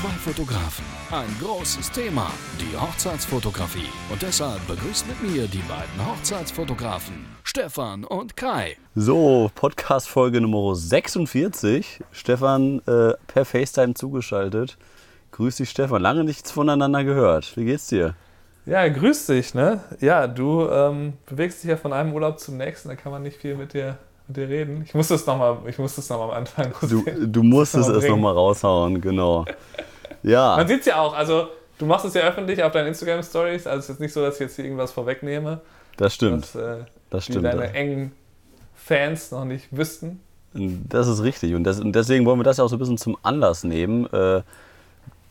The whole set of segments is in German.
Zwei Fotografen, ein großes Thema, die Hochzeitsfotografie. Und deshalb begrüßt mit mir die beiden Hochzeitsfotografen, Stefan und Kai. So, Podcast-Folge Nummer 46. Stefan äh, per FaceTime zugeschaltet. Grüß dich, Stefan. Lange nichts voneinander gehört. Wie geht's dir? Ja, grüß dich, ne? Ja, du ähm, bewegst dich ja von einem Urlaub zum nächsten, da kann man nicht viel mit dir, mit dir reden. Ich muss das nochmal noch, am Anfang Du, du musstest es nochmal raushauen, genau. Ja. Man sieht es ja auch, also du machst es ja öffentlich auf deinen Instagram-Stories, also es ist jetzt nicht so, dass ich jetzt hier irgendwas vorwegnehme. Das stimmt. Dass, äh, das stimmt. Die deine engen Fans noch nicht wüssten. Das ist richtig und, das, und deswegen wollen wir das ja auch so ein bisschen zum Anlass nehmen. Äh,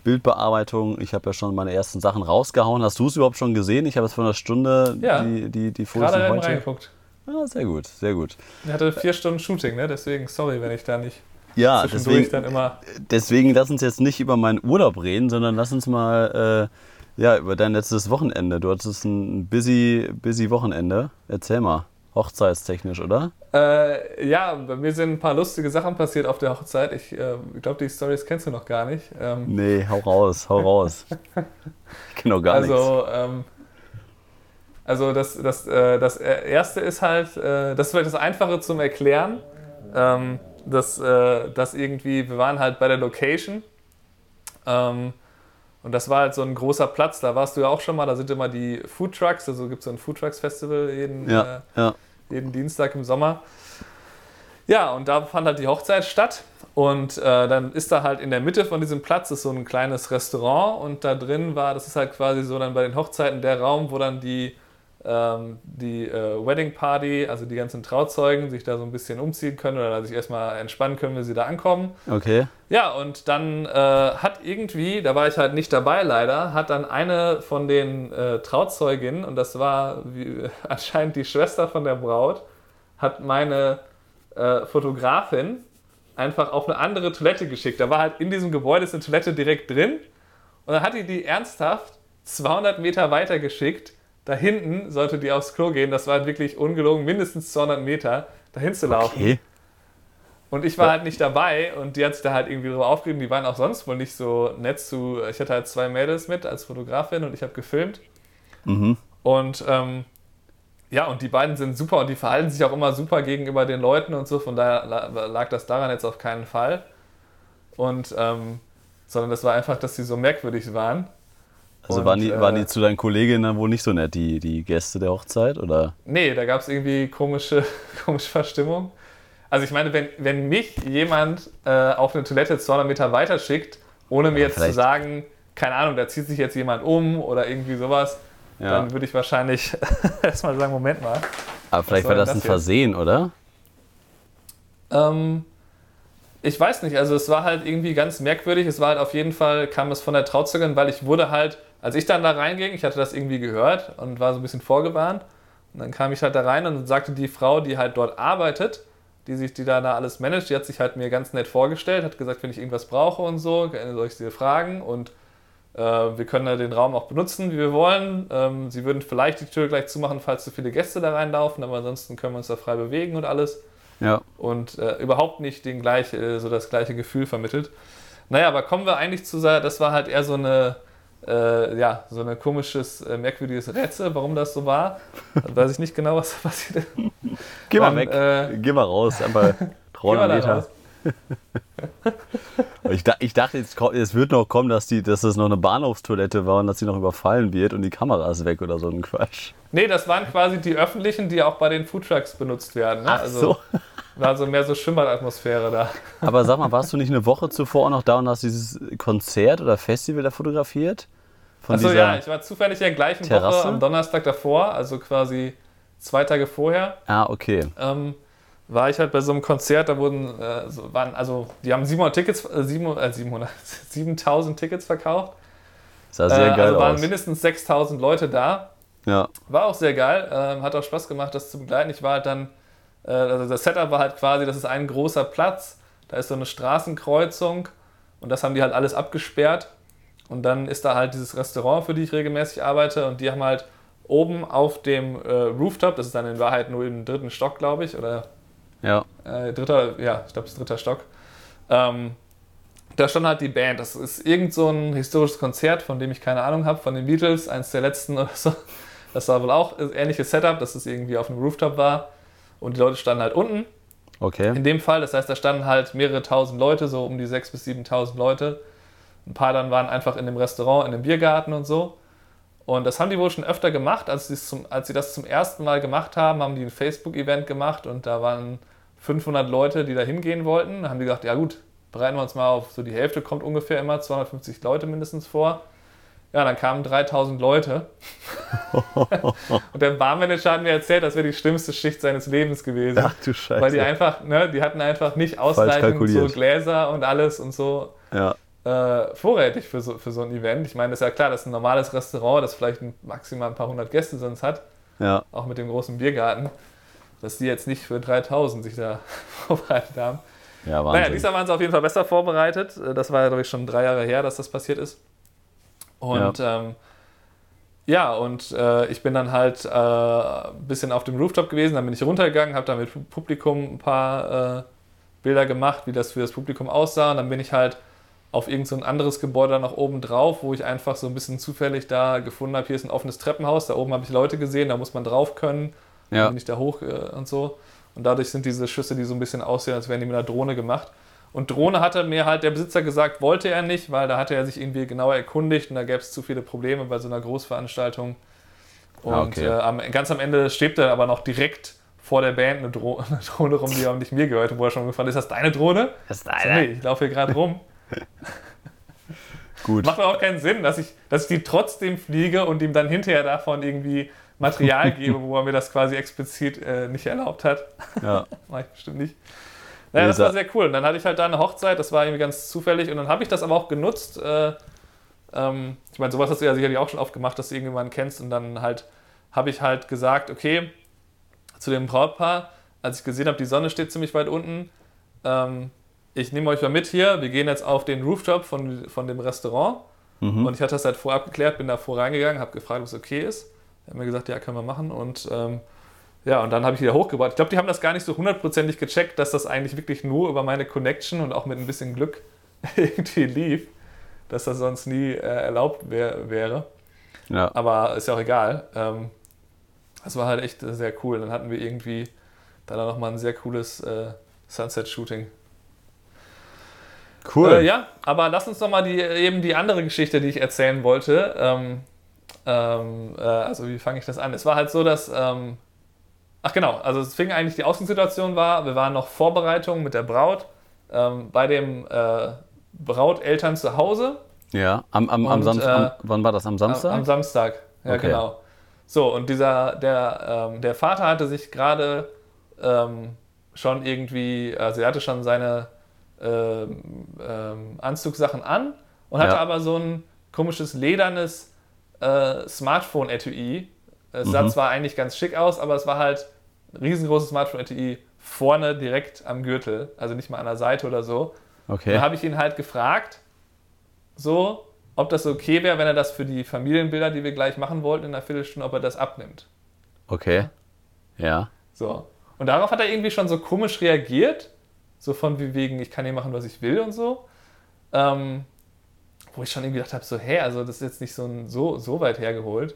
Bildbearbeitung. Ich habe ja schon meine ersten Sachen rausgehauen. Hast du es überhaupt schon gesehen? Ich habe jetzt vor einer Stunde ja, die, die, die Fotos gerade heute. reingeguckt. Ja, sehr gut, sehr gut. Er hatte vier Stunden Shooting, ne? deswegen sorry, wenn ich da nicht ja, deswegen, dann immer. Deswegen lass uns jetzt nicht über meinen Urlaub reden, sondern lass uns mal äh, ja, über dein letztes Wochenende. Du hattest ein busy, busy Wochenende. Erzähl mal. Hochzeitstechnisch, oder? Äh, ja, bei mir sind ein paar lustige Sachen passiert auf der Hochzeit. Ich äh, glaube, die Stories kennst du noch gar nicht. Ähm nee, hau raus, hau raus. ich kenne noch gar also, nichts. Ähm, also das, das, äh, das erste ist halt, äh, das ist vielleicht das Einfache zum Erklären. Ähm, dass, äh, dass irgendwie, wir waren halt bei der Location. Ähm, und das war halt so ein großer Platz, da warst du ja auch schon mal, da sind immer die Food Trucks, also gibt es so ein Food Trucks Festival jeden, ja, äh, ja. jeden Dienstag im Sommer. Ja, und da fand halt die Hochzeit statt. Und äh, dann ist da halt in der Mitte von diesem Platz ist so ein kleines Restaurant und da drin war, das ist halt quasi so dann bei den Hochzeiten der Raum, wo dann die die äh, Wedding Party, also die ganzen Trauzeugen, sich da so ein bisschen umziehen können oder sich erstmal entspannen können, wenn sie da ankommen. Okay. Ja, und dann äh, hat irgendwie, da war ich halt nicht dabei leider, hat dann eine von den äh, Trauzeuginnen, und das war wie, anscheinend die Schwester von der Braut, hat meine äh, Fotografin einfach auf eine andere Toilette geschickt. Da war halt in diesem Gebäude ist eine Toilette direkt drin und dann hat die die ernsthaft 200 Meter weiter geschickt da hinten sollte die aufs Klo gehen. Das war halt wirklich ungelogen, mindestens 200 Meter dahin zu laufen. Okay. Und ich war halt nicht dabei und die hat sich da halt irgendwie drüber aufgeregt. Die waren auch sonst wohl nicht so nett zu. Ich hatte halt zwei Mädels mit als Fotografin und ich habe gefilmt. Mhm. Und ähm, ja, und die beiden sind super und die verhalten sich auch immer super gegenüber den Leuten und so. Von daher lag das daran jetzt auf keinen Fall. Und ähm, sondern das war einfach, dass sie so merkwürdig waren. Also und, waren, die, äh, waren die zu deinen Kolleginnen wohl nicht so nett, die, die Gäste der Hochzeit? Oder? Nee, da gab es irgendwie komische, komische Verstimmung. Also ich meine, wenn, wenn mich jemand äh, auf eine Toilette 200 Meter weiter schickt, ohne mir ja, jetzt zu sagen, keine Ahnung, da zieht sich jetzt jemand um oder irgendwie sowas, ja. dann würde ich wahrscheinlich erstmal sagen, Moment mal. Aber vielleicht war das, das ein Versehen, oder? Ähm, ich weiß nicht, also es war halt irgendwie ganz merkwürdig. Es war halt auf jeden Fall, kam es von der Trauzeugin, weil ich wurde halt als ich dann da reinging, ich hatte das irgendwie gehört und war so ein bisschen vorgewarnt. Und dann kam ich halt da rein und sagte die Frau, die halt dort arbeitet, die sich, die da, da alles managt, die hat sich halt mir ganz nett vorgestellt, hat gesagt, wenn ich irgendwas brauche und so, soll ich sie fragen und äh, wir können da den Raum auch benutzen, wie wir wollen. Ähm, sie würden vielleicht die Tür gleich zumachen, falls zu viele Gäste da reinlaufen, aber ansonsten können wir uns da frei bewegen und alles. Ja. Und äh, überhaupt nicht den gleich, äh, so das gleiche Gefühl vermittelt. Naja, aber kommen wir eigentlich zu, das war halt eher so eine äh, ja, so ein komisches, äh, merkwürdiges Rätsel, warum das so war. weiß ich nicht genau, was da passiert ist. Geh mal weg. Äh, Geh mal raus, einfach 300 Meter. ich, ich, dachte, jetzt, es wird noch kommen, dass, die, dass das noch eine Bahnhofstoilette war und dass sie noch überfallen wird und die Kamera ist weg oder so ein Quatsch. Nee, das waren quasi die öffentlichen, die auch bei den Foodtrucks benutzt werden. Ne? Ach also, so. War so mehr so Schwimmbad-Atmosphäre da. Aber sag mal, warst du nicht eine Woche zuvor auch noch da und hast dieses Konzert oder Festival da fotografiert? Achso, ja, ich war zufällig in der gleichen Terrasse? Woche am Donnerstag davor, also quasi zwei Tage vorher. Ah, okay. Ähm, war ich halt bei so einem Konzert, da wurden, äh, so, waren, also die haben 700 Tickets, äh, 700, äh, 700, 7000 Tickets verkauft. Sah sehr äh, geil also waren aus. mindestens 6000 Leute da. Ja. War auch sehr geil, ähm, hat auch Spaß gemacht, das zu begleiten. Ich war halt dann also das Setup war halt quasi, das ist ein großer Platz, da ist so eine Straßenkreuzung und das haben die halt alles abgesperrt. Und dann ist da halt dieses Restaurant, für die ich regelmäßig arbeite und die haben halt oben auf dem äh, Rooftop, das ist dann in Wahrheit nur im dritten Stock, glaube ich, oder ja. Äh, dritter, ja, ich glaube, es ist dritter Stock. Ähm, da stand halt die Band. Das ist irgend so ein historisches Konzert, von dem ich keine Ahnung habe, von den Beatles, eins der letzten oder so. Das war wohl auch ein ähnliches Setup, dass es irgendwie auf einem Rooftop war und die Leute standen halt unten. Okay. In dem Fall, das heißt, da standen halt mehrere tausend Leute, so um die sechs bis siebentausend Leute. Ein paar dann waren einfach in dem Restaurant, in dem Biergarten und so. Und das haben die wohl schon öfter gemacht. Als, zum, als sie das zum ersten Mal gemacht haben, haben die ein Facebook-Event gemacht und da waren 500 Leute, die da hingehen wollten. Da haben die gesagt, ja gut, bereiten wir uns mal auf, so die Hälfte kommt ungefähr immer, 250 Leute mindestens vor. Ja, dann kamen 3000 Leute. und der Barmanager hat mir erzählt, das wäre die schlimmste Schicht seines Lebens gewesen. Ach du Scheiße. Weil die einfach, ne, die hatten einfach nicht ausreichend so Gläser und alles und so ja. äh, vorrätig für so, für so ein Event. Ich meine, das ist ja klar, das ist ein normales Restaurant, das vielleicht maximal ein paar hundert Gäste sonst hat. Ja. Auch mit dem großen Biergarten. Dass die jetzt nicht für 3000 sich da vorbereitet haben. Ja, Wahnsinn. Naja, diesmal waren sie auf jeden Fall besser vorbereitet. Das war ja, glaube ich, schon drei Jahre her, dass das passiert ist. Und ja, ähm, ja und äh, ich bin dann halt äh, ein bisschen auf dem Rooftop gewesen, dann bin ich runtergegangen, habe dann mit Publikum ein paar äh, Bilder gemacht, wie das für das Publikum aussah. Und dann bin ich halt auf irgendein so anderes Gebäude noch oben drauf, wo ich einfach so ein bisschen zufällig da gefunden habe, hier ist ein offenes Treppenhaus, da oben habe ich Leute gesehen, da muss man drauf können. Ja. Bin ich da hoch äh, und so. Und dadurch sind diese Schüsse, die so ein bisschen aussehen, als wären die mit einer Drohne gemacht. Und Drohne hatte mir halt der Besitzer gesagt, wollte er nicht, weil da hatte er sich irgendwie genauer erkundigt und da gäbe es zu viele Probleme bei so einer Großveranstaltung. Und ah, okay. äh, am, ganz am Ende steht er aber noch direkt vor der Band eine, Dro eine Drohne rum, die auch nicht mir gehört, wo er schon gefragt ist, das deine Drohne? Das ist deine. nee, ich laufe hier gerade rum. Gut. Macht auch keinen Sinn, dass ich, dass ich die trotzdem fliege und ihm dann hinterher davon irgendwie Material gebe, wo er mir das quasi explizit äh, nicht erlaubt hat. Ja. Mach ich bestimmt nicht. Naja, das war sehr cool. Und dann hatte ich halt da eine Hochzeit, das war irgendwie ganz zufällig. Und dann habe ich das aber auch genutzt. Äh, ähm, ich meine, sowas hast du ja sicherlich auch schon oft gemacht, dass du irgendjemanden kennst. Und dann halt habe ich halt gesagt, okay, zu dem Brautpaar, als ich gesehen habe, die Sonne steht ziemlich weit unten, ähm, ich nehme euch mal mit hier, wir gehen jetzt auf den Rooftop von, von dem Restaurant. Mhm. Und ich hatte das halt vorab geklärt, bin da vor reingegangen, habe gefragt, ob es okay ist. Er hat mir gesagt, ja, können wir machen. Und ähm, ja, und dann habe ich wieder hochgebaut. Ich glaube, die haben das gar nicht so hundertprozentig gecheckt, dass das eigentlich wirklich nur über meine Connection und auch mit ein bisschen Glück irgendwie lief, dass das sonst nie äh, erlaubt wär, wäre. Ja. Aber ist ja auch egal. Ähm, das war halt echt sehr cool. Dann hatten wir irgendwie da nochmal ein sehr cooles äh, Sunset-Shooting. Cool. Äh, ja, aber lass uns nochmal die, eben die andere Geschichte, die ich erzählen wollte. Ähm, ähm, äh, also wie fange ich das an? Es war halt so, dass ähm, Ach genau, also es fing eigentlich die Ausgangssituation war, wir waren noch Vorbereitung mit der Braut ähm, bei dem äh, Brauteltern zu Hause. Ja, am, am, am Samstag. Äh, wann war das? Am Samstag? Am, Samstag, ja okay. genau. So, und dieser, der, ähm, der Vater hatte sich gerade ähm, schon irgendwie, also er hatte schon seine ähm, ähm, Anzugssachen an und hatte ja. aber so ein komisches ledernes äh, Smartphone-Etui es sah mhm. zwar eigentlich ganz schick aus, aber es war halt ein riesengroßes Smartphone-LTE vorne direkt am Gürtel, also nicht mal an der Seite oder so. Okay. Da habe ich ihn halt gefragt, so, ob das okay wäre, wenn er das für die Familienbilder, die wir gleich machen wollten in einer Viertelstunde, ob er das abnimmt. Okay. Ja. So. Und darauf hat er irgendwie schon so komisch reagiert, so von wie wegen, ich kann hier machen, was ich will und so. Ähm, wo ich schon irgendwie gedacht habe, so, hä, also das ist jetzt nicht so, ein, so, so weit hergeholt.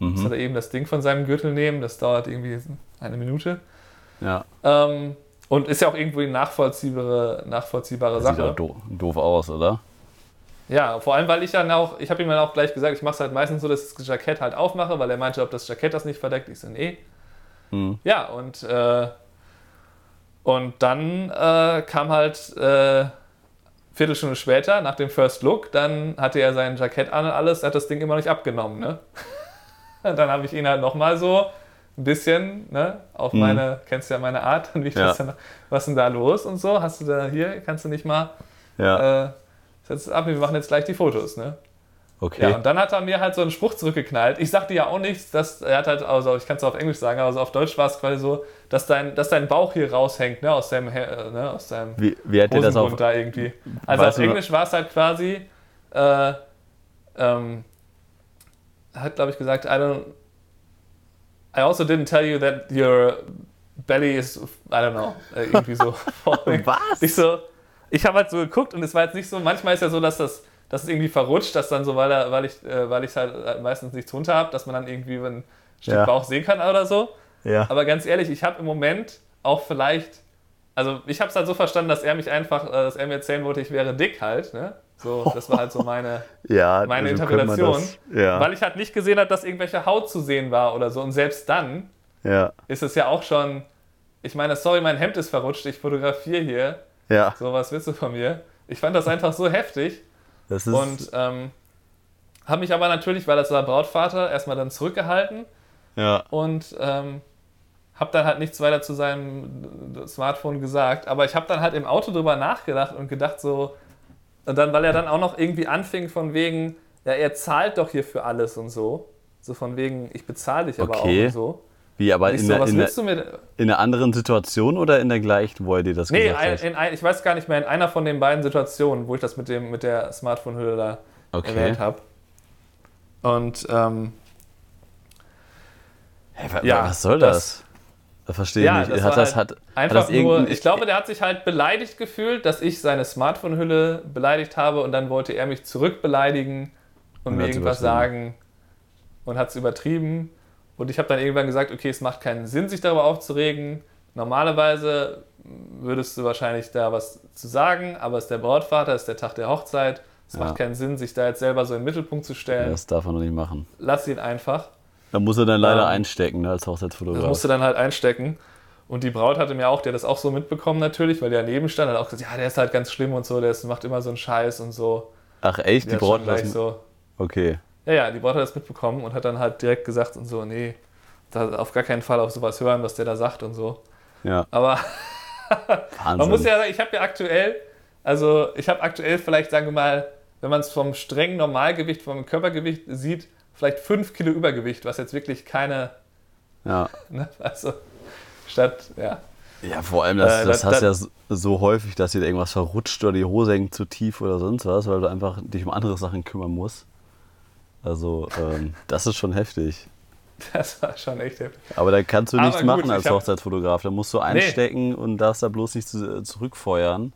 Mhm. Soll er eben das Ding von seinem Gürtel nehmen, das dauert irgendwie eine Minute. Ja. Ähm, und ist ja auch irgendwo eine nachvollziehbare, nachvollziehbare das Sache. Sieht auch do doof aus, oder? Ja, vor allem, weil ich dann auch, ich habe ihm dann auch gleich gesagt, ich mache es halt meistens so, dass ich das Jackett halt aufmache, weil er meinte, ob das Jackett das nicht verdeckt. Ich so, nee. Mhm. Ja, und, äh, und dann äh, kam halt äh, Viertelstunde später, nach dem First Look, dann hatte er sein Jackett an und alles, hat das Ding immer noch nicht abgenommen, ne? dann habe ich ihn halt nochmal so ein bisschen, ne, auf mhm. meine, kennst du ja meine Art, dann wie ich ja. das dann, was ist denn da los und so, hast du da hier, kannst du nicht mal, ja. äh, setz ab, wir machen jetzt gleich die Fotos, ne? Okay. Ja, und dann hat er mir halt so einen Spruch zurückgeknallt. Ich sagte ja auch nichts, dass er hat halt, also ich kann es auf Englisch sagen, aber also auf Deutsch war es quasi so, dass dein, dass dein Bauch hier raushängt, ne, aus deinem, äh, ne, aus deinem wie, wie hat das auf, da irgendwie. Also auf Englisch war es halt quasi, äh, ähm, hat, glaube ich, gesagt, I don't. I also didn't tell you that your belly is, I don't know, äh, irgendwie so. Was? Ich so, ich habe halt so geguckt und es war jetzt nicht so, manchmal ist ja so, dass das dass es irgendwie verrutscht, dass dann so, weil, er, weil ich äh, weil ich halt meistens nichts runter habe, dass man dann irgendwie ein Stück ja. Bauch sehen kann oder so. Ja. Aber ganz ehrlich, ich habe im Moment auch vielleicht, also ich habe es halt so verstanden, dass er mich einfach, äh, dass er mir erzählen wollte, ich wäre dick halt, ne? So, das war halt so meine, ja, meine also Interpretation. Ja. Weil ich halt nicht gesehen habe, dass irgendwelche Haut zu sehen war oder so. Und selbst dann ja. ist es ja auch schon, ich meine, sorry, mein Hemd ist verrutscht, ich fotografiere hier. Ja. So, was willst du von mir? Ich fand das einfach so heftig. Das ist und ähm, habe mich aber natürlich, weil das war Brautvater, erstmal dann zurückgehalten. Ja. Und ähm, habe dann halt nichts weiter zu seinem Smartphone gesagt. Aber ich habe dann halt im Auto drüber nachgedacht und gedacht so, und dann, weil er dann auch noch irgendwie anfing von wegen, ja, er zahlt doch hier für alles und so. So von wegen, ich bezahle dich aber okay. auch und so. Wie, aber in, so, der, in, der, in, einer anderen Situation oder in der gleichen, wo er dir das nee, gesagt hat? Nee, ich weiß gar nicht mehr, in einer von den beiden Situationen, wo ich das mit, dem, mit der Smartphone-Hülle da okay. erwähnt habe. Und, ähm, hey, ja, was soll das? das verstehe ja, ich nicht. Hat das, halt hat, einfach hat das nur, ich glaube, der hat sich halt beleidigt gefühlt, dass ich seine Smartphone-Hülle beleidigt habe und dann wollte er mich zurückbeleidigen und, und mir irgendwas sagen und hat es übertrieben. Und ich habe dann irgendwann gesagt, okay, es macht keinen Sinn, sich darüber aufzuregen. Normalerweise würdest du wahrscheinlich da was zu sagen, aber es ist der Brautvater, es ist der Tag der Hochzeit. Es ja. macht keinen Sinn, sich da jetzt selber so in den Mittelpunkt zu stellen. das darf man doch nicht machen. Lass ihn einfach. Da muss er dann leider ähm, einstecken, ne, als Hochzeitsfotograf. Das musste dann halt einstecken. Und die Braut hatte mir auch, der das auch so mitbekommen natürlich, weil der daneben stand, hat auch gesagt, ja, der ist halt ganz schlimm und so, der ist, macht immer so einen Scheiß und so. Ach echt, die Braut gleich so. Okay. Ja, ja, die Braut hat das mitbekommen und hat dann halt direkt gesagt und so, nee, auf gar keinen Fall auf sowas hören, was der da sagt und so. Ja. Aber man muss ja sagen, ich habe ja aktuell, also ich habe aktuell vielleicht, sagen wir mal, wenn man es vom strengen Normalgewicht, vom Körpergewicht sieht, vielleicht 5 Kilo Übergewicht, was jetzt wirklich keine. Ja. Ne, also statt, ja. Ja, vor allem, das, äh, das, das hast du ja so häufig, dass dir irgendwas verrutscht oder die Hose hängt zu tief oder sonst was, weil du einfach dich um andere Sachen kümmern musst. Also, ähm, das ist schon heftig. Das war schon echt heftig. Aber da kannst du nichts gut, machen als Hochzeitsfotograf. Da musst du einstecken nee. und darfst da bloß nicht zurückfeuern.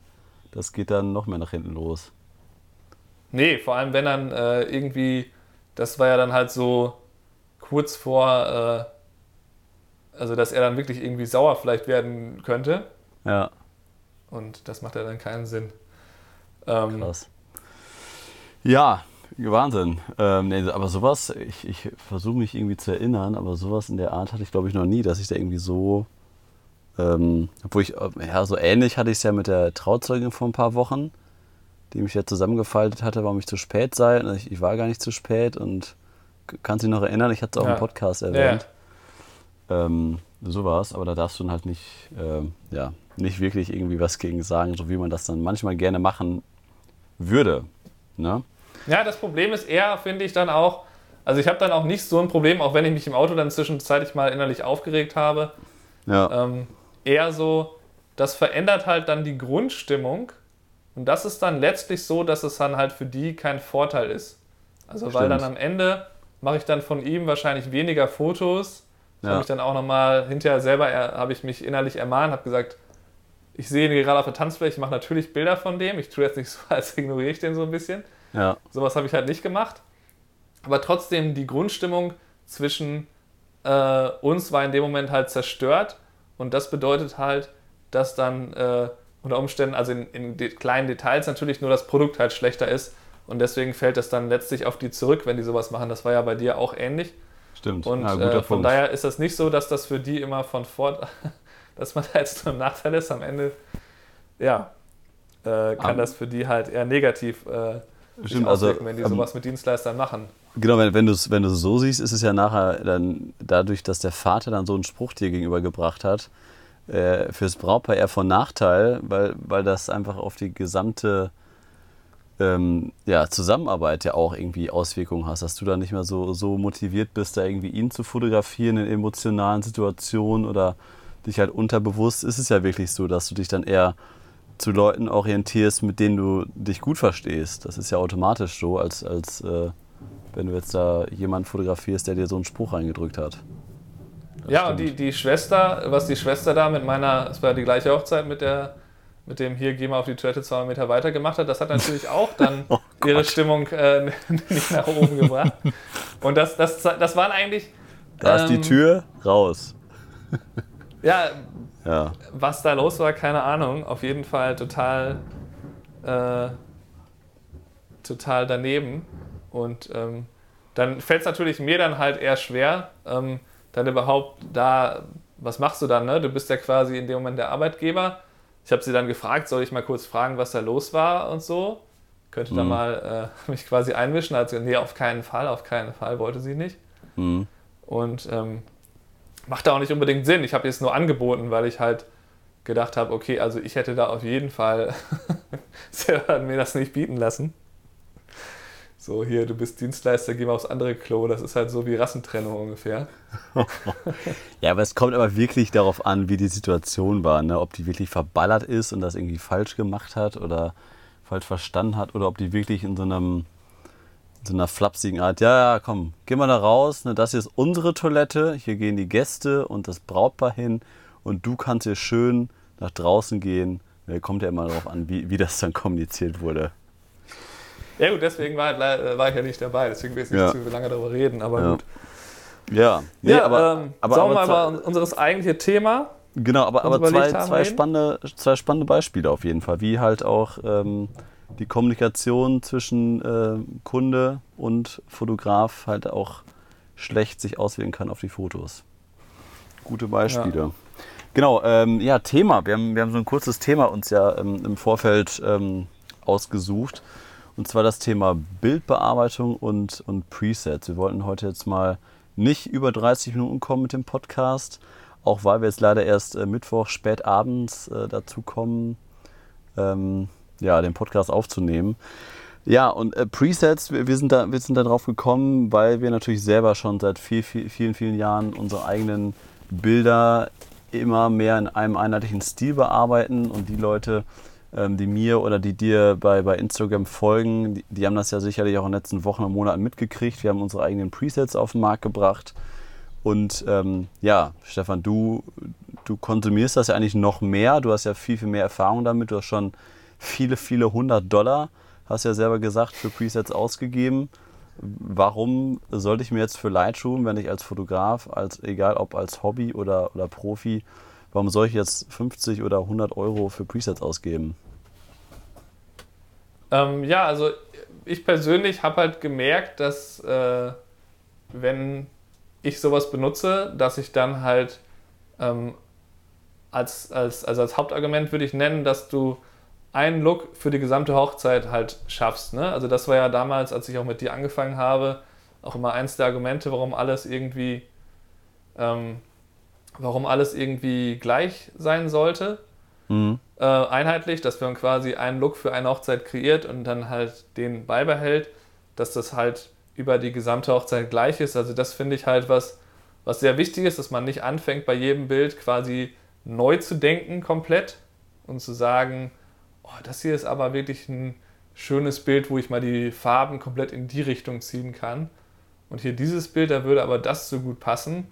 Das geht dann noch mehr nach hinten los. Nee, vor allem wenn dann äh, irgendwie, das war ja dann halt so kurz vor, äh, also dass er dann wirklich irgendwie sauer vielleicht werden könnte. Ja. Und das macht ja dann keinen Sinn. Ähm, Krass. Ja, Wahnsinn. Ähm, nee, aber sowas, ich, ich versuche mich irgendwie zu erinnern, aber sowas in der Art hatte ich glaube ich noch nie, dass ich da irgendwie so, ähm, obwohl ich, ja, so ähnlich hatte ich es ja mit der Trauzeugin vor ein paar Wochen, die mich ja zusammengefaltet hatte, warum ich zu spät sei. Und ich, ich war gar nicht zu spät und kannst dich noch erinnern, ich hatte es auch ja. im Podcast erwähnt. Ja. Ähm, sowas, aber da darfst du dann halt nicht, ähm, ja, nicht wirklich irgendwie was gegen sagen, so wie man das dann manchmal gerne machen würde. Ne? Ja, das Problem ist eher, finde ich dann auch, also ich habe dann auch nicht so ein Problem, auch wenn ich mich im Auto dann zwischenzeitlich mal innerlich aufgeregt habe. Ja. Ähm, eher so, das verändert halt dann die Grundstimmung. Und das ist dann letztlich so, dass es dann halt für die kein Vorteil ist. Also Stimmt. weil dann am Ende mache ich dann von ihm wahrscheinlich weniger Fotos. Das ja. habe ich dann auch nochmal hinterher selber, habe ich mich innerlich ermahnt, habe gesagt, ich sehe ihn gerade auf der Tanzfläche, ich mache natürlich Bilder von dem. Ich tue jetzt nicht so, als ignoriere ich den so ein bisschen. Ja. Sowas habe ich halt nicht gemacht. Aber trotzdem, die Grundstimmung zwischen äh, uns war in dem Moment halt zerstört. Und das bedeutet halt, dass dann äh, unter Umständen, also in, in de kleinen Details natürlich nur das Produkt halt schlechter ist. Und deswegen fällt das dann letztlich auf die zurück, wenn die sowas machen. Das war ja bei dir auch ähnlich. Stimmt. Und ja, äh, von daher ist das nicht so, dass das für die immer von fort, dass man da jetzt nur im Nachteil ist. Am Ende, ja, äh, kann um. das für die halt eher negativ äh, Stimmt, also, wenn die sowas mit Dienstleistern machen. Genau, wenn, wenn du es wenn so siehst, ist es ja nachher dann dadurch, dass der Vater dann so einen Spruch dir gegenüber gebracht hat, äh, fürs Brautpaar eher von Nachteil, weil, weil das einfach auf die gesamte ähm, ja, Zusammenarbeit ja auch irgendwie Auswirkungen hast, dass du da nicht mehr so, so motiviert bist, da irgendwie ihn zu fotografieren in emotionalen Situationen oder dich halt unterbewusst ist es ja wirklich so, dass du dich dann eher zu Leuten orientierst, mit denen du dich gut verstehst. Das ist ja automatisch so, als, als äh, wenn du jetzt da jemanden fotografierst, der dir so einen Spruch reingedrückt hat. Ja, und die, die Schwester, was die Schwester da mit meiner, es war die gleiche Hochzeit mit der mit dem hier geh mal auf die Toilette 200 Meter weiter gemacht hat, das hat natürlich auch dann oh ihre Stimmung äh, nicht nach oben gebracht. Und das, das, das waren eigentlich. Da ähm, ist die ähm, Tür raus. ja, ja, was da los war, keine Ahnung. Auf jeden Fall total, äh, total daneben. Und ähm, dann fällt es natürlich mir dann halt eher schwer, ähm, dann überhaupt da, was machst du dann? Ne? Du bist ja quasi in dem Moment der Arbeitgeber. Ich habe sie dann gefragt, soll ich mal kurz fragen, was da los war und so. Könnte mhm. da mal äh, mich quasi einmischen. Also, nee, auf keinen Fall, auf keinen Fall wollte sie nicht. Mhm. Und ähm, macht auch nicht unbedingt Sinn. Ich habe es nur angeboten, weil ich halt gedacht habe, okay, also ich hätte da auf jeden Fall selber mir das nicht bieten lassen. So, hier, du bist Dienstleister, geh mal aufs andere Klo. Das ist halt so wie Rassentrennung ungefähr. ja, aber es kommt aber wirklich darauf an, wie die Situation war. Ne? Ob die wirklich verballert ist und das irgendwie falsch gemacht hat oder falsch verstanden hat oder ob die wirklich in so einem so einer flapsigen Art, ja, ja, komm, geh mal da raus, ne, das hier ist unsere Toilette, hier gehen die Gäste und das Brautpaar hin und du kannst hier schön nach draußen gehen. Ja, kommt ja immer darauf an, wie, wie das dann kommuniziert wurde. Ja gut, deswegen war, war ich ja nicht dabei, deswegen will ich nicht ja. zu lange darüber reden, aber ja. gut. Ja, nee, ja aber, ähm, aber, sagen wir mal unseres eigentliche Thema. Genau, aber, aber zwei, zwei, spannende, zwei spannende Beispiele auf jeden Fall, wie halt auch ähm, die Kommunikation zwischen äh, Kunde und Fotograf halt auch schlecht sich auswählen kann auf die Fotos. Gute Beispiele. Ja. Genau, ähm, ja, Thema. Wir haben, wir haben so ein kurzes Thema uns ja ähm, im Vorfeld ähm, ausgesucht. Und zwar das Thema Bildbearbeitung und, und Presets. Wir wollten heute jetzt mal nicht über 30 Minuten kommen mit dem Podcast, auch weil wir jetzt leider erst äh, Mittwoch spät abends äh, dazu kommen, ähm, ja, den Podcast aufzunehmen. Ja, und äh, Presets, wir, wir, sind da, wir sind da drauf gekommen, weil wir natürlich selber schon seit viel, viel, vielen, vielen Jahren unsere eigenen Bilder immer mehr in einem einheitlichen Stil bearbeiten und die Leute, ähm, die mir oder die dir bei, bei Instagram folgen, die, die, haben das ja sicherlich auch in den letzten Wochen und Monaten mitgekriegt. Wir haben unsere eigenen Presets auf den Markt gebracht. Und ähm, ja, Stefan, du, du konsumierst das ja eigentlich noch mehr. Du hast ja viel, viel mehr Erfahrung damit. Du hast schon viele, viele hundert Dollar, hast ja selber gesagt, für Presets ausgegeben. Warum sollte ich mir jetzt für Lightroom, wenn ich als Fotograf, als, egal ob als Hobby oder, oder Profi, warum soll ich jetzt 50 oder 100 Euro für Presets ausgeben? Ähm, ja, also ich persönlich habe halt gemerkt, dass äh, wenn ich sowas benutze, dass ich dann halt ähm, als, als, also als Hauptargument würde ich nennen, dass du einen Look für die gesamte Hochzeit halt schaffst. Ne? Also das war ja damals, als ich auch mit dir angefangen habe, auch immer eins der Argumente, warum alles irgendwie, ähm, warum alles irgendwie gleich sein sollte. Mhm. Äh, einheitlich, dass man quasi einen Look für eine Hochzeit kreiert und dann halt den beibehält, dass das halt über die gesamte Hochzeit gleich ist. Also das finde ich halt was, was sehr wichtig ist, dass man nicht anfängt bei jedem Bild quasi neu zu denken komplett und zu sagen, oh, das hier ist aber wirklich ein schönes Bild, wo ich mal die Farben komplett in die Richtung ziehen kann. Und hier dieses Bild, da würde aber das so gut passen.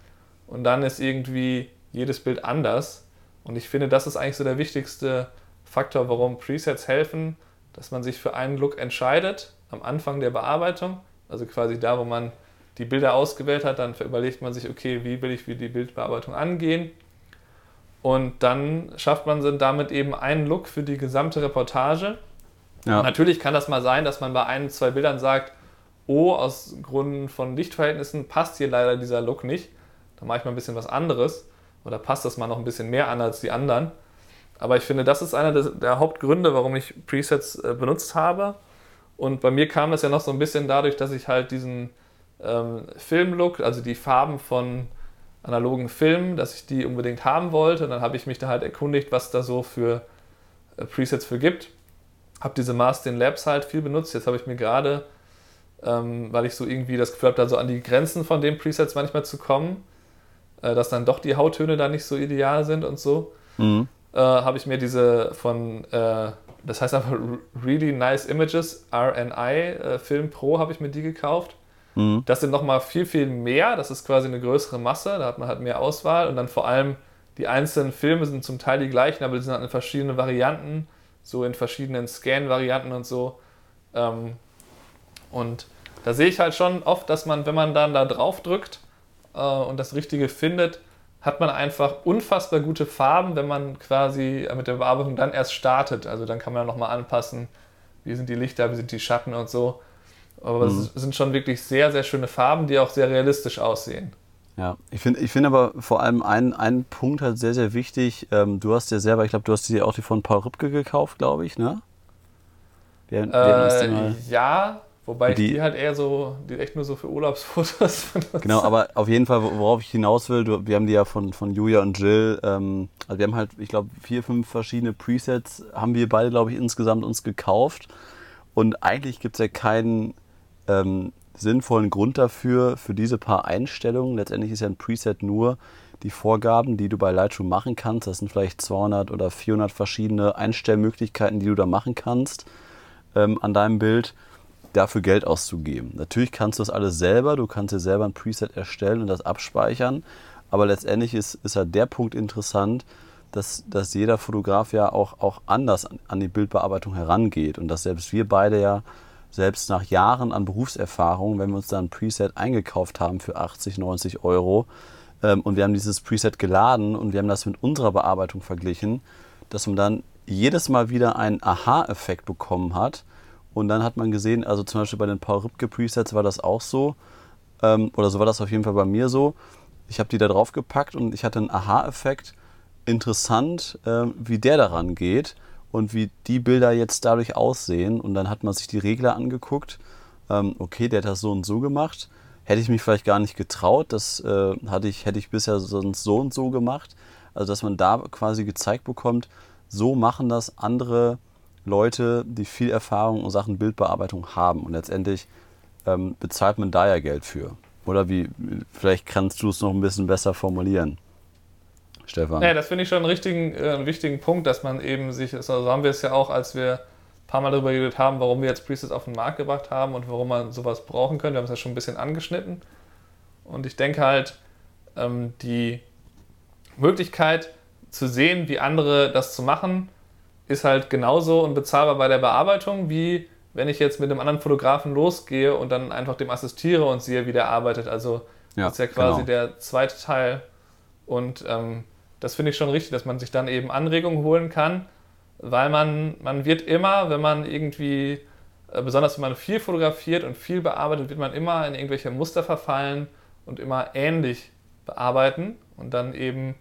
Und dann ist irgendwie jedes Bild anders. Und ich finde, das ist eigentlich so der wichtigste Faktor, warum Presets helfen, dass man sich für einen Look entscheidet am Anfang der Bearbeitung. Also quasi da, wo man die Bilder ausgewählt hat, dann überlegt man sich, okay, wie will ich die Bildbearbeitung angehen und dann schafft man damit eben einen Look für die gesamte Reportage. Ja. Natürlich kann das mal sein, dass man bei ein, zwei Bildern sagt, oh, aus Gründen von Lichtverhältnissen passt hier leider dieser Look nicht. Da mache ich mal ein bisschen was anderes. Oder passt das mal noch ein bisschen mehr an als die anderen. Aber ich finde, das ist einer der, Hauptgründe, warum ich Presets äh, benutzt habe. Und bei mir kam das ja noch so ein bisschen dadurch, dass ich halt diesen ähm, Filmlook, also die Farben von analogen Filmen, dass ich die unbedingt haben wollte. Und dann habe ich mich da halt erkundigt, was da so für äh, Presets für gibt. Habe diese Marsden Labs halt viel benutzt. Jetzt habe ich mir gerade, ähm, weil ich so irgendwie das Gefühl habe, da so an die Grenzen von den Presets manchmal zu kommen, äh, dass dann doch die Hauttöne da nicht so ideal sind und so, mhm. äh, habe ich mir diese von, äh, das heißt einfach Really Nice Images, RNI äh, Film Pro, habe ich mir die gekauft. Mhm. Das sind nochmal viel, viel mehr. Das ist quasi eine größere Masse. Da hat man halt mehr Auswahl und dann vor allem die einzelnen Filme sind zum Teil die gleichen, aber die sind halt in verschiedenen Varianten, so in verschiedenen Scan-Varianten und so. Ähm, und da sehe ich halt schon oft, dass man, wenn man dann da drauf drückt und das Richtige findet, hat man einfach unfassbar gute Farben, wenn man quasi mit der Bearbeitung dann erst startet. Also dann kann man nochmal anpassen, wie sind die Lichter, wie sind die Schatten und so. Aber mhm. es sind schon wirklich sehr, sehr schöne Farben, die auch sehr realistisch aussehen. Ja, ich finde ich find aber vor allem einen, einen Punkt halt sehr, sehr wichtig. Ähm, du hast ja selber, ich glaube, du hast dir auch die von Paul Rübke gekauft, glaube ich, ne? Die, die äh, ja, wobei die, ich die halt eher so, die echt nur so für Urlaubsfotos Genau, aber auf jeden Fall, worauf ich hinaus will, du, wir haben die ja von, von Julia und Jill, ähm, also wir haben halt, ich glaube, vier, fünf verschiedene Presets, haben wir beide, glaube ich, insgesamt uns gekauft. Und eigentlich gibt es ja keinen ähm, sinnvollen Grund dafür, für diese paar Einstellungen. Letztendlich ist ja ein Preset nur die Vorgaben, die du bei Lightroom machen kannst. Das sind vielleicht 200 oder 400 verschiedene Einstellmöglichkeiten, die du da machen kannst ähm, an deinem Bild, dafür Geld auszugeben. Natürlich kannst du das alles selber, du kannst dir selber ein Preset erstellen und das abspeichern, aber letztendlich ist, ist halt der Punkt interessant, dass, dass jeder Fotograf ja auch, auch anders an, an die Bildbearbeitung herangeht und dass selbst wir beide ja selbst nach Jahren an Berufserfahrung, wenn wir uns dann ein Preset eingekauft haben für 80, 90 Euro ähm, und wir haben dieses Preset geladen und wir haben das mit unserer Bearbeitung verglichen, dass man dann jedes Mal wieder einen Aha-Effekt bekommen hat. Und dann hat man gesehen, also zum Beispiel bei den Paul Ripke Presets war das auch so, ähm, oder so war das auf jeden Fall bei mir so. Ich habe die da drauf gepackt und ich hatte einen Aha-Effekt. Interessant, äh, wie der daran geht und wie die Bilder jetzt dadurch aussehen. Und dann hat man sich die Regler angeguckt. Ähm, okay, der hat das so und so gemacht. Hätte ich mich vielleicht gar nicht getraut. Das äh, hatte ich, hätte ich bisher sonst so und so gemacht. Also, dass man da quasi gezeigt bekommt, so machen das andere Leute, die viel Erfahrung in Sachen Bildbearbeitung haben. Und letztendlich ähm, bezahlt man da ja Geld für. Oder wie, vielleicht kannst du es noch ein bisschen besser formulieren. Stefan. Ja, das finde ich schon einen, richtigen, äh, wichtigen Punkt, dass man eben sich, also haben wir es ja auch, als wir ein paar Mal darüber geredet haben, warum wir jetzt Presets auf den Markt gebracht haben und warum man sowas brauchen könnte. Wir haben es ja schon ein bisschen angeschnitten. Und ich denke halt, ähm, die Möglichkeit zu sehen, wie andere das zu machen, ist halt genauso unbezahlbar bei der Bearbeitung, wie wenn ich jetzt mit einem anderen Fotografen losgehe und dann einfach dem assistiere und sehe, wie der arbeitet. Also ja, das ist ja quasi genau. der zweite Teil. Und ähm, das finde ich schon richtig, dass man sich dann eben Anregungen holen kann, weil man, man wird immer, wenn man irgendwie, äh, besonders wenn man viel fotografiert und viel bearbeitet, wird man immer in irgendwelche Muster verfallen und immer ähnlich bearbeiten und dann eben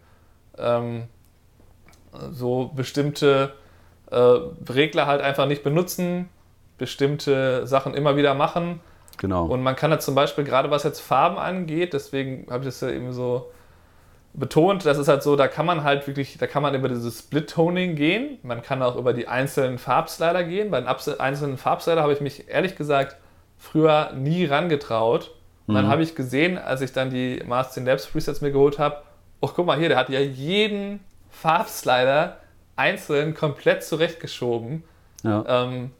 ähm, so bestimmte äh, Regler halt einfach nicht benutzen, bestimmte Sachen immer wieder machen. Genau. Und man kann da zum Beispiel, gerade was jetzt Farben angeht, deswegen habe ich das ja eben so betont, das ist halt so, da kann man halt wirklich, da kann man über dieses Split-Toning gehen. Man kann auch über die einzelnen Farbslider gehen. Bei den einzelnen Farbslider habe ich mich ehrlich gesagt früher nie rangetraut. Und dann mhm. habe ich gesehen, als ich dann die Mars 10 Labs Presets mir geholt habe, oh guck mal hier, der hat ja jeden Farbslider einzeln komplett zurechtgeschoben. Ja. Ähm,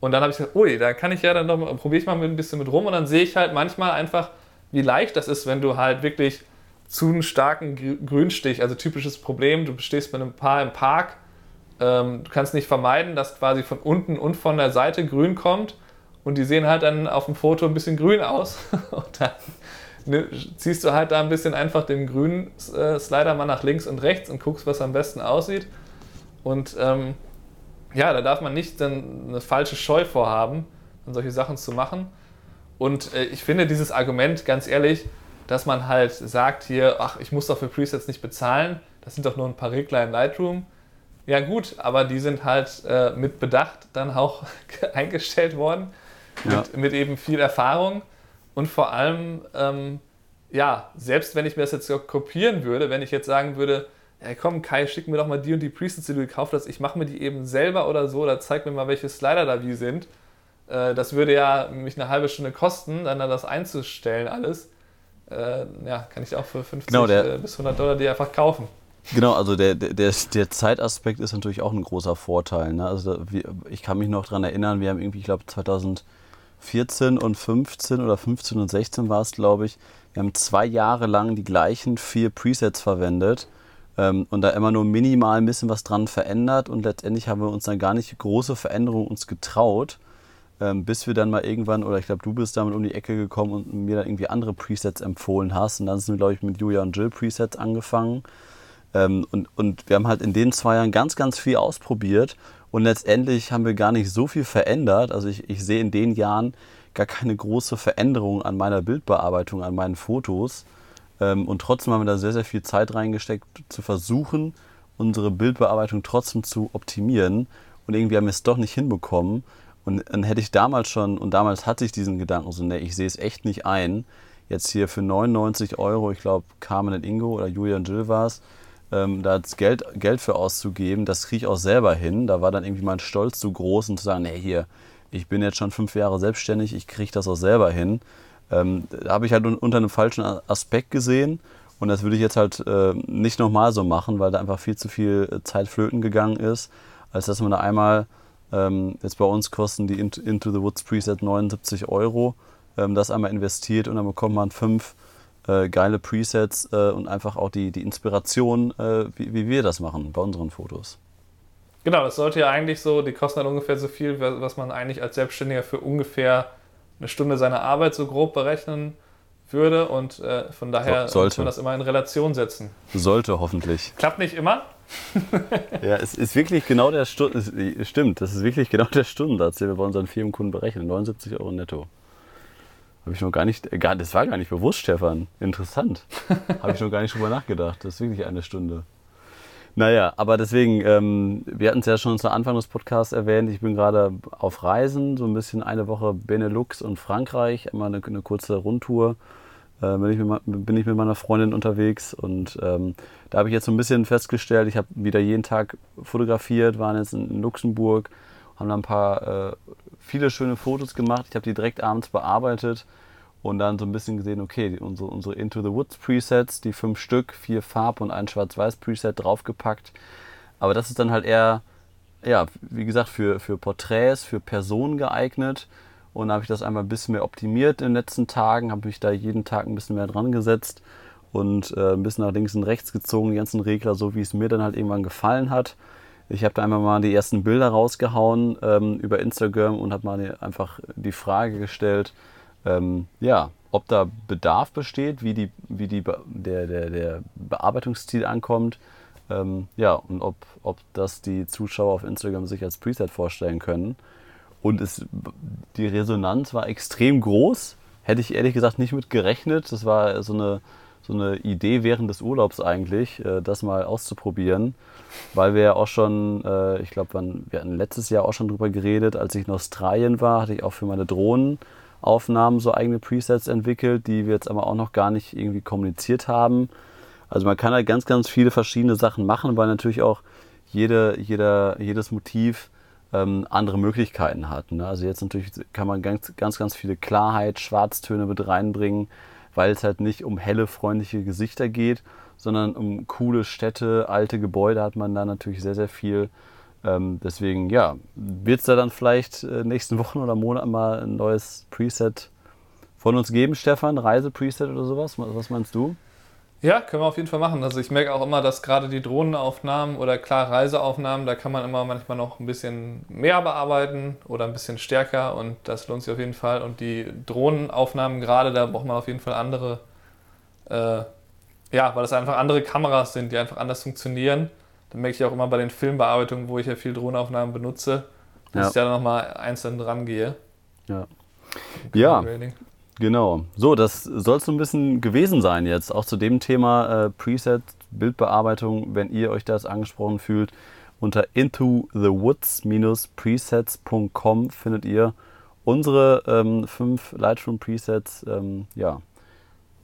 und dann habe ich gesagt, ui, da kann ich ja dann noch, probiere ich mal ein bisschen mit rum und dann sehe ich halt manchmal einfach, wie leicht das ist, wenn du halt wirklich zu einen starken Grünstich, also typisches Problem, du stehst mit einem Paar im Park, ähm, du kannst nicht vermeiden, dass quasi von unten und von der Seite grün kommt und die sehen halt dann auf dem Foto ein bisschen grün aus und dann ne, ziehst du halt da ein bisschen einfach den grünen äh, Slider mal nach links und rechts und guckst, was am besten aussieht und ähm, ja, da darf man nicht dann eine falsche Scheu vorhaben, dann solche Sachen zu machen und äh, ich finde dieses Argument, ganz ehrlich, dass man halt sagt hier, ach, ich muss doch für Presets nicht bezahlen, das sind doch nur ein paar Regler in Lightroom. Ja gut, aber die sind halt äh, mit Bedacht dann auch eingestellt worden, ja. mit, mit, eben viel Erfahrung und vor allem, ähm, ja, selbst wenn ich mir das jetzt kopieren würde, wenn ich jetzt sagen würde, ja komm Kai, schick mir doch mal die und die Presets, die du gekauft hast, ich mache mir die eben selber oder so, oder zeig mir mal, welche Slider da wie sind. Äh, das würde ja mich eine halbe Stunde kosten, dann das einzustellen alles äh, ja, kann ich auch für 50 genau, der, äh, bis 100 Dollar die einfach kaufen. Genau, also der, der, der Zeitaspekt ist natürlich auch ein großer Vorteil. Ne? Also ich kann mich noch daran erinnern, wir haben irgendwie, ich glaube 2014 und 15 oder 15 und 16 war es, glaube ich, wir haben zwei Jahre lang die gleichen vier Presets verwendet ähm, und da immer nur minimal ein bisschen was dran verändert und letztendlich haben wir uns dann gar nicht große Veränderungen uns getraut, ähm, bis wir dann mal irgendwann, oder ich glaube, du bist damit um die Ecke gekommen und mir dann irgendwie andere Presets empfohlen hast und dann sind wir, glaube ich, mit Julia und Jill Presets angefangen ähm, und, und wir haben halt in den zwei Jahren ganz, ganz viel ausprobiert und letztendlich haben wir gar nicht so viel verändert. Also ich, ich sehe in den Jahren gar keine große Veränderung an meiner Bildbearbeitung, an meinen Fotos. Ähm, und trotzdem haben wir da sehr, sehr viel Zeit reingesteckt, zu versuchen, unsere Bildbearbeitung trotzdem zu optimieren. Und irgendwie haben wir es doch nicht hinbekommen. Und dann hätte ich damals schon, und damals hatte ich diesen Gedanken so, ne, ich sehe es echt nicht ein, jetzt hier für 99 Euro, ich glaube Carmen und Ingo oder Julia und Jill war es, ähm, da Geld, Geld für auszugeben, das kriege ich auch selber hin. Da war dann irgendwie mein Stolz zu groß und zu sagen, nee, hier, ich bin jetzt schon fünf Jahre selbstständig, ich kriege das auch selber hin. Ähm, da habe ich halt unter einem falschen Aspekt gesehen und das würde ich jetzt halt äh, nicht nochmal so machen, weil da einfach viel zu viel äh, Zeit flöten gegangen ist, als dass man da einmal, ähm, jetzt bei uns kosten die Into the Woods Preset 79 Euro, ähm, das einmal investiert und dann bekommt man fünf äh, geile Presets äh, und einfach auch die, die Inspiration, äh, wie, wie wir das machen bei unseren Fotos. Genau, das sollte ja eigentlich so, die kosten dann ungefähr so viel, was man eigentlich als Selbstständiger für ungefähr eine Stunde seiner Arbeit so grob berechnen würde und äh, von daher so, muss man das immer in Relation setzen. Sollte hoffentlich. Klappt nicht immer. ja, es ist wirklich genau der Stunden, stimmt, das ist wirklich genau der Stundensatz, den wir bei unseren Firmenkunden berechnen, 79 Euro netto. Habe ich noch gar nicht, gar, das war gar nicht bewusst, Stefan. Interessant. Habe ich noch gar nicht drüber nachgedacht. Das ist wirklich eine Stunde. Naja, aber deswegen, ähm, wir hatten es ja schon zu Anfang des Podcasts erwähnt, ich bin gerade auf Reisen, so ein bisschen eine Woche Benelux und Frankreich, immer eine, eine kurze Rundtour. Äh, bin, ich mit, bin ich mit meiner Freundin unterwegs und ähm, da habe ich jetzt so ein bisschen festgestellt, ich habe wieder jeden Tag fotografiert, waren jetzt in Luxemburg, haben da ein paar äh, viele schöne Fotos gemacht. Ich habe die direkt abends bearbeitet und dann so ein bisschen gesehen, okay, unsere, unsere Into the Woods Presets, die fünf Stück, vier Farb- und ein Schwarz-Weiß Preset draufgepackt. Aber das ist dann halt eher, ja, wie gesagt, für, für Porträts, für Personen geeignet. Und da habe ich das einmal ein bisschen mehr optimiert in den letzten Tagen, habe mich da jeden Tag ein bisschen mehr dran gesetzt und äh, ein bisschen nach links und rechts gezogen, die ganzen Regler, so wie es mir dann halt irgendwann gefallen hat. Ich habe da einmal mal die ersten Bilder rausgehauen ähm, über Instagram und habe mal einfach die Frage gestellt, ähm, ja, ob da Bedarf besteht, wie, die, wie die, der, der, der Bearbeitungsstil ankommt. Ähm, ja, und ob, ob das die Zuschauer auf Instagram sich als Preset vorstellen können. Und es, die Resonanz war extrem groß. Hätte ich ehrlich gesagt nicht mit gerechnet. Das war so eine, so eine Idee während des Urlaubs eigentlich, äh, das mal auszuprobieren weil wir ja auch schon, äh, ich glaube, wir hatten letztes Jahr auch schon drüber geredet, als ich in Australien war, hatte ich auch für meine Drohnenaufnahmen so eigene Presets entwickelt, die wir jetzt aber auch noch gar nicht irgendwie kommuniziert haben. Also man kann halt ganz, ganz viele verschiedene Sachen machen, weil natürlich auch jede, jeder, jedes Motiv ähm, andere Möglichkeiten hat. Ne? Also jetzt natürlich kann man ganz, ganz, ganz viele Klarheit, Schwarztöne mit reinbringen, weil es halt nicht um helle, freundliche Gesichter geht, sondern um coole Städte, alte Gebäude hat man da natürlich sehr, sehr viel. Ähm, deswegen, ja, wird es da dann vielleicht äh, nächsten Wochen oder Monaten mal ein neues Preset von uns geben, Stefan? Reise-Preset oder sowas? Was meinst du? Ja, können wir auf jeden Fall machen. Also ich merke auch immer, dass gerade die Drohnenaufnahmen oder klar Reiseaufnahmen, da kann man immer manchmal noch ein bisschen mehr bearbeiten oder ein bisschen stärker und das lohnt sich auf jeden Fall. Und die Drohnenaufnahmen gerade, da braucht man auf jeden Fall andere äh, ja, weil es einfach andere Kameras sind, die einfach anders funktionieren. Dann merke ich auch immer bei den Filmbearbeitungen, wo ich ja viel Drohnenaufnahmen benutze, dass ja. ich da nochmal einzeln dran gehe. Ja. Ja, genau. So, das soll es so ein bisschen gewesen sein jetzt. Auch zu dem Thema äh, Preset, Bildbearbeitung, wenn ihr euch das angesprochen fühlt. Unter intothewoods-presets.com findet ihr unsere ähm, fünf Lightroom Presets. Ähm, ja,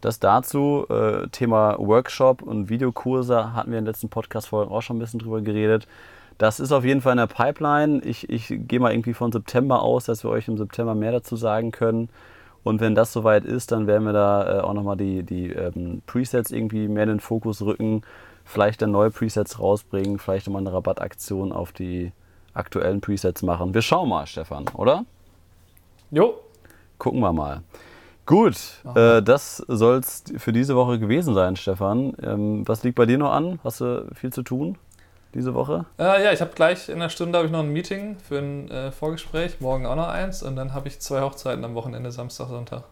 das dazu. Äh, Thema Workshop und Videokurse hatten wir in den letzten Podcast-Folgen auch schon ein bisschen drüber geredet. Das ist auf jeden Fall in der Pipeline. Ich, ich gehe mal irgendwie von September aus, dass wir euch im September mehr dazu sagen können. Und wenn das soweit ist, dann werden wir da äh, auch nochmal die, die ähm, Presets irgendwie mehr in den Fokus rücken. Vielleicht dann neue Presets rausbringen, vielleicht nochmal eine Rabattaktion auf die aktuellen Presets machen. Wir schauen mal, Stefan, oder? Jo. Gucken wir mal. Gut, äh, das soll es für diese Woche gewesen sein, Stefan. Ähm, was liegt bei dir noch an? Hast du viel zu tun diese Woche? Äh, ja, ich habe gleich in einer Stunde ich noch ein Meeting für ein äh, Vorgespräch, morgen auch noch eins und dann habe ich zwei Hochzeiten am Wochenende, Samstag, Sonntag.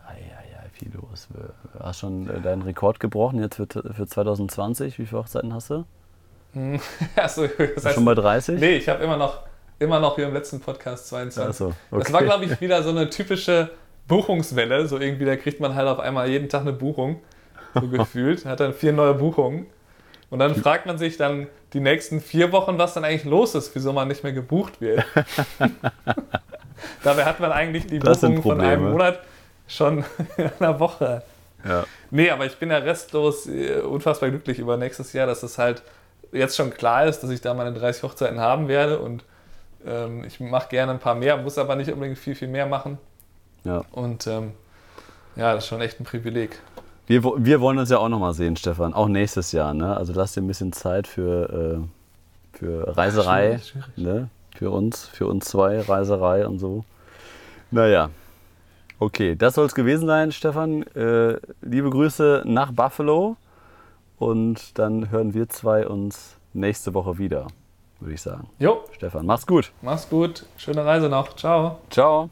Ja, ja, viel los. Du hast schon äh, deinen Rekord gebrochen jetzt für, für 2020. Wie viele Hochzeiten hast du? Achso, das heißt, schon bei 30? Nee, ich habe immer noch, immer noch wie im letzten Podcast 22. So, okay. Das war, glaube ich, wieder so eine typische Buchungswelle. So irgendwie, da kriegt man halt auf einmal jeden Tag eine Buchung, so gefühlt. Hat dann vier neue Buchungen. Und dann fragt man sich dann die nächsten vier Wochen, was dann eigentlich los ist, wieso man nicht mehr gebucht wird. Dabei hat man eigentlich die Buchung von einem Monat schon in einer Woche. Ja. Nee, aber ich bin ja restlos äh, unfassbar glücklich über nächstes Jahr, dass es halt jetzt schon klar ist, dass ich da meine 30 Hochzeiten haben werde und ähm, ich mache gerne ein paar mehr, muss aber nicht unbedingt viel, viel mehr machen. Ja. Und ähm, ja, das ist schon echt ein Privileg. Wir, wir wollen uns ja auch nochmal sehen, Stefan, auch nächstes Jahr. Ne? Also lass dir ein bisschen Zeit für, äh, für Reiserei. Schwierig, schwierig. Ne? Für uns, für uns zwei, Reiserei und so. Naja. Okay, das soll es gewesen sein, Stefan. Äh, liebe Grüße nach Buffalo. Und dann hören wir zwei uns nächste Woche wieder, würde ich sagen. Jo. Stefan, mach's gut. Mach's gut. Schöne Reise noch. Ciao. Ciao.